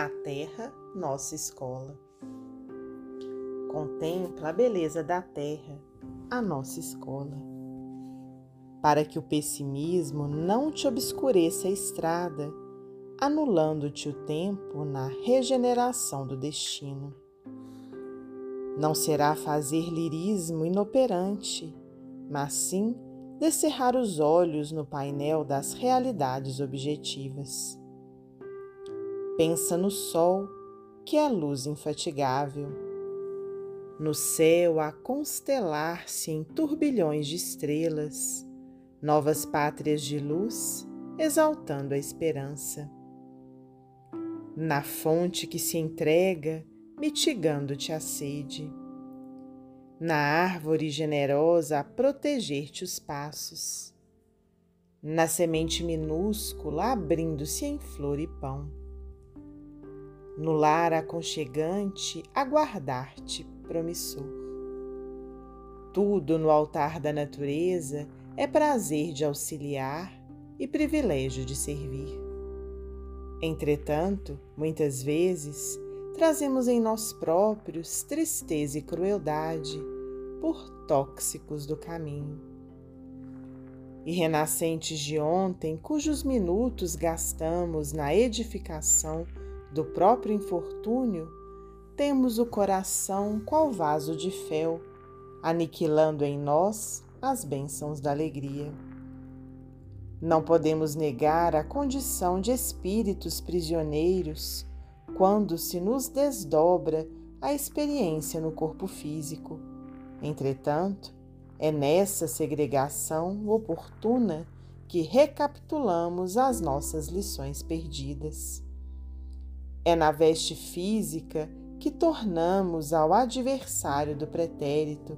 A terra, nossa escola. Contempla a beleza da terra, a nossa escola. Para que o pessimismo não te obscureça a estrada, anulando-te o tempo na regeneração do destino. Não será fazer lirismo inoperante, mas sim descerrar os olhos no painel das realidades objetivas Pensa no sol, que é a luz infatigável, no céu a constelar-se em turbilhões de estrelas, novas pátrias de luz, exaltando a esperança. Na fonte que se entrega, mitigando-te a sede. Na árvore generosa a proteger-te os passos. Na semente minúscula abrindo-se em flor e pão no lar aconchegante, aguardar-te promissor. Tudo no altar da natureza é prazer de auxiliar e privilégio de servir. Entretanto, muitas vezes, trazemos em nós próprios tristeza e crueldade por tóxicos do caminho. E renascentes de ontem, cujos minutos gastamos na edificação do próprio infortúnio, temos o coração qual vaso de fel, aniquilando em nós as bênçãos da alegria. Não podemos negar a condição de espíritos prisioneiros quando se nos desdobra a experiência no corpo físico. Entretanto, é nessa segregação oportuna que recapitulamos as nossas lições perdidas. É na veste física que tornamos ao adversário do pretérito,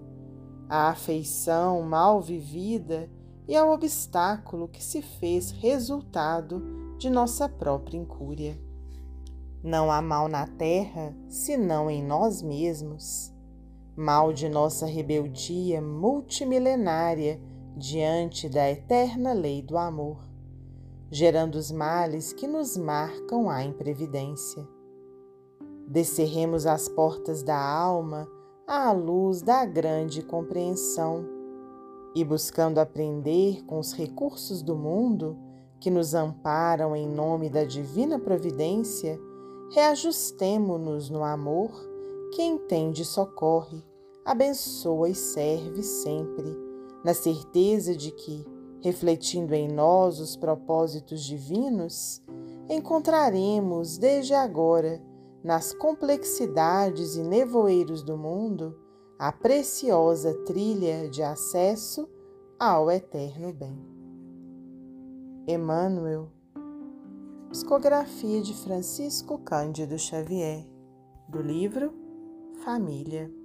à afeição mal vivida e ao obstáculo que se fez resultado de nossa própria incúria. Não há mal na terra senão em nós mesmos, mal de nossa rebeldia multimilenária diante da eterna lei do amor gerando os males que nos marcam a imprevidência. Descerremos as portas da alma à luz da grande compreensão e, buscando aprender com os recursos do mundo que nos amparam em nome da divina providência, reajustemo-nos no amor que entende e socorre, abençoa e serve sempre, na certeza de que, refletindo em nós os propósitos divinos, encontraremos desde agora, nas complexidades e nevoeiros do mundo, a preciosa trilha de acesso ao eterno bem. Emmanuel, psicografia de Francisco Cândido Xavier, do livro Família.